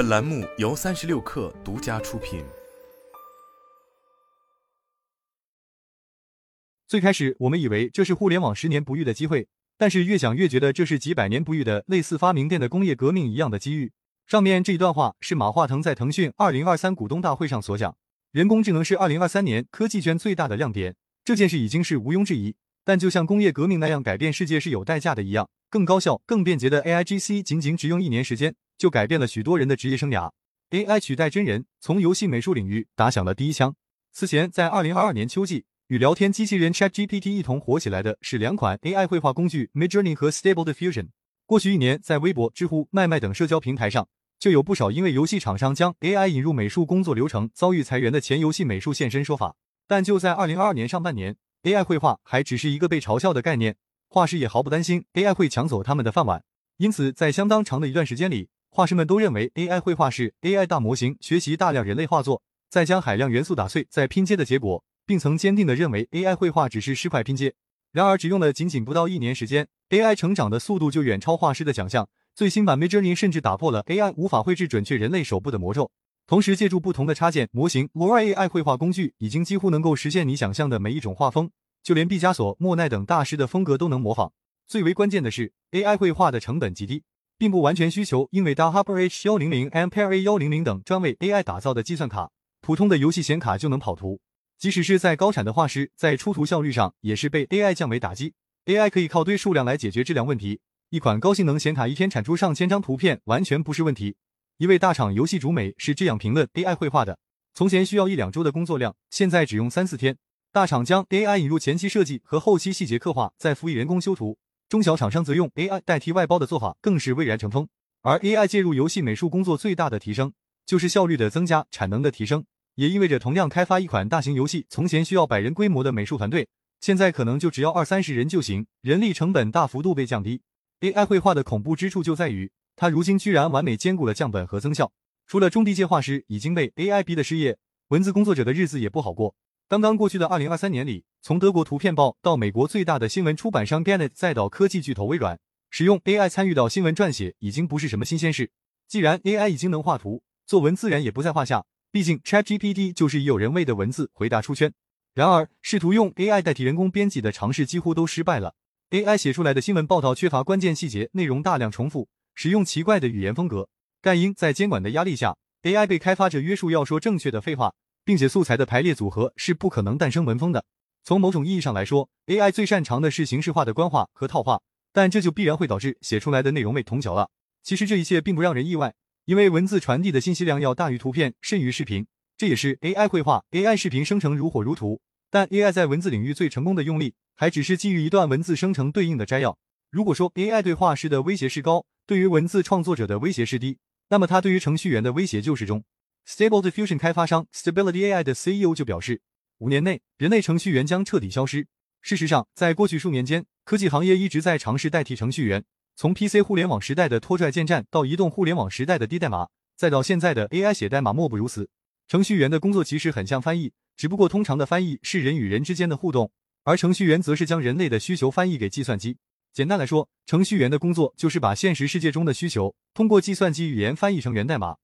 本栏目由三十六氪独家出品。最开始我们以为这是互联网十年不遇的机会，但是越想越觉得这是几百年不遇的类似发明电的工业革命一样的机遇。上面这一段话是马化腾在腾讯二零二三股东大会上所讲。人工智能是二零二三年科技圈最大的亮点，这件事已经是毋庸置疑。但就像工业革命那样改变世界是有代价的一样，更高效、更便捷的 A I G C 仅仅只用一年时间就改变了许多人的职业生涯。A I 取代真人，从游戏美术领域打响了第一枪。此前，在二零二二年秋季，与聊天机器人 Chat GPT 一同火起来的是两款 A I 绘画工具 Midjourney 和 Stable Diffusion。过去一年，在微博、知乎、麦麦等社交平台上，就有不少因为游戏厂商将 A I 引入美术工作流程遭遇裁员的前游戏美术现身说法。但就在二零二二年上半年。AI 绘画还只是一个被嘲笑的概念，画师也毫不担心 AI 会抢走他们的饭碗。因此，在相当长的一段时间里，画师们都认为 AI 绘画是 AI 大模型学习大量人类画作，再将海量元素打碎再拼接的结果，并曾坚定地认为 AI 绘画只是尸块拼接。然而，只用了仅仅不到一年时间，AI 成长的速度就远超画师的想象。最新版 Midjourney 甚至打破了 AI 无法绘制准确人类手部的魔咒。同时，借助不同的插件模型，LoRa AI 绘画工具已经几乎能够实现你想象的每一种画风，就连毕加索、莫奈等大师的风格都能模仿。最为关键的是，AI 绘画的成本极低，并不完全需求英伟达 Hopper H 幺零零、Ampere A 幺零零等专为 AI 打造的计算卡，普通的游戏显卡就能跑图。即使是在高产的画师，在出图效率上也是被 AI 降维打击。AI 可以靠堆数量来解决质量问题，一款高性能显卡一天产出上千张图片完全不是问题。一位大厂游戏主美是这样评论 AI 绘画的：从前需要一两周的工作量，现在只用三四天。大厂将 AI 引入前期设计和后期细节刻画，再辅以人工修图；中小厂商则用 AI 代替外包的做法，更是蔚然成风。而 AI 介入游戏美术工作最大的提升，就是效率的增加、产能的提升，也意味着同样开发一款大型游戏，从前需要百人规模的美术团队，现在可能就只要二三十人就行，人力成本大幅度被降低。AI 绘画的恐怖之处就在于。它如今居然完美兼顾了降本和增效，除了中低阶画师已经被 AI 逼的失业，文字工作者的日子也不好过。刚刚过去的二零二三年里，从德国图片报到美国最大的新闻出版商 Gannett，再到科技巨头微软，使用 AI 参与到新闻撰写已经不是什么新鲜事。既然 AI 已经能画图，作文自然也不在话下。毕竟 ChatGPT 就是以有人味的文字回答出圈。然而，试图用 AI 代替人工编辑的尝试几乎都失败了。AI 写出来的新闻报道缺乏关键细节，内容大量重复。使用奇怪的语言风格，盖因在监管的压力下，AI 被开发者约束要说正确的废话，并且素材的排列组合是不可能诞生文风的。从某种意义上来说，AI 最擅长的是形式化的官话和套话，但这就必然会导致写出来的内容味同嚼了。其实这一切并不让人意外，因为文字传递的信息量要大于图片，甚于视频，这也是 AI 绘画、AI 视频生成如火如荼。但 AI 在文字领域最成功的用力，还只是基于一段文字生成对应的摘要。如果说 AI 对画师的威胁是高，对于文字创作者的威胁是低，那么它对于程序员的威胁就是中。Stable Diffusion 开发商 Stability AI 的 CEO 就表示，五年内人类程序员将彻底消失。事实上，在过去数年间，科技行业一直在尝试代替程序员，从 PC 互联网时代的拖拽建站，到移动互联网时代的低代码，再到现在的 AI 写代码，莫不如此。程序员的工作其实很像翻译，只不过通常的翻译是人与人之间的互动，而程序员则是将人类的需求翻译给计算机。简单来说，程序员的工作就是把现实世界中的需求通过计算机语言翻译成源代码。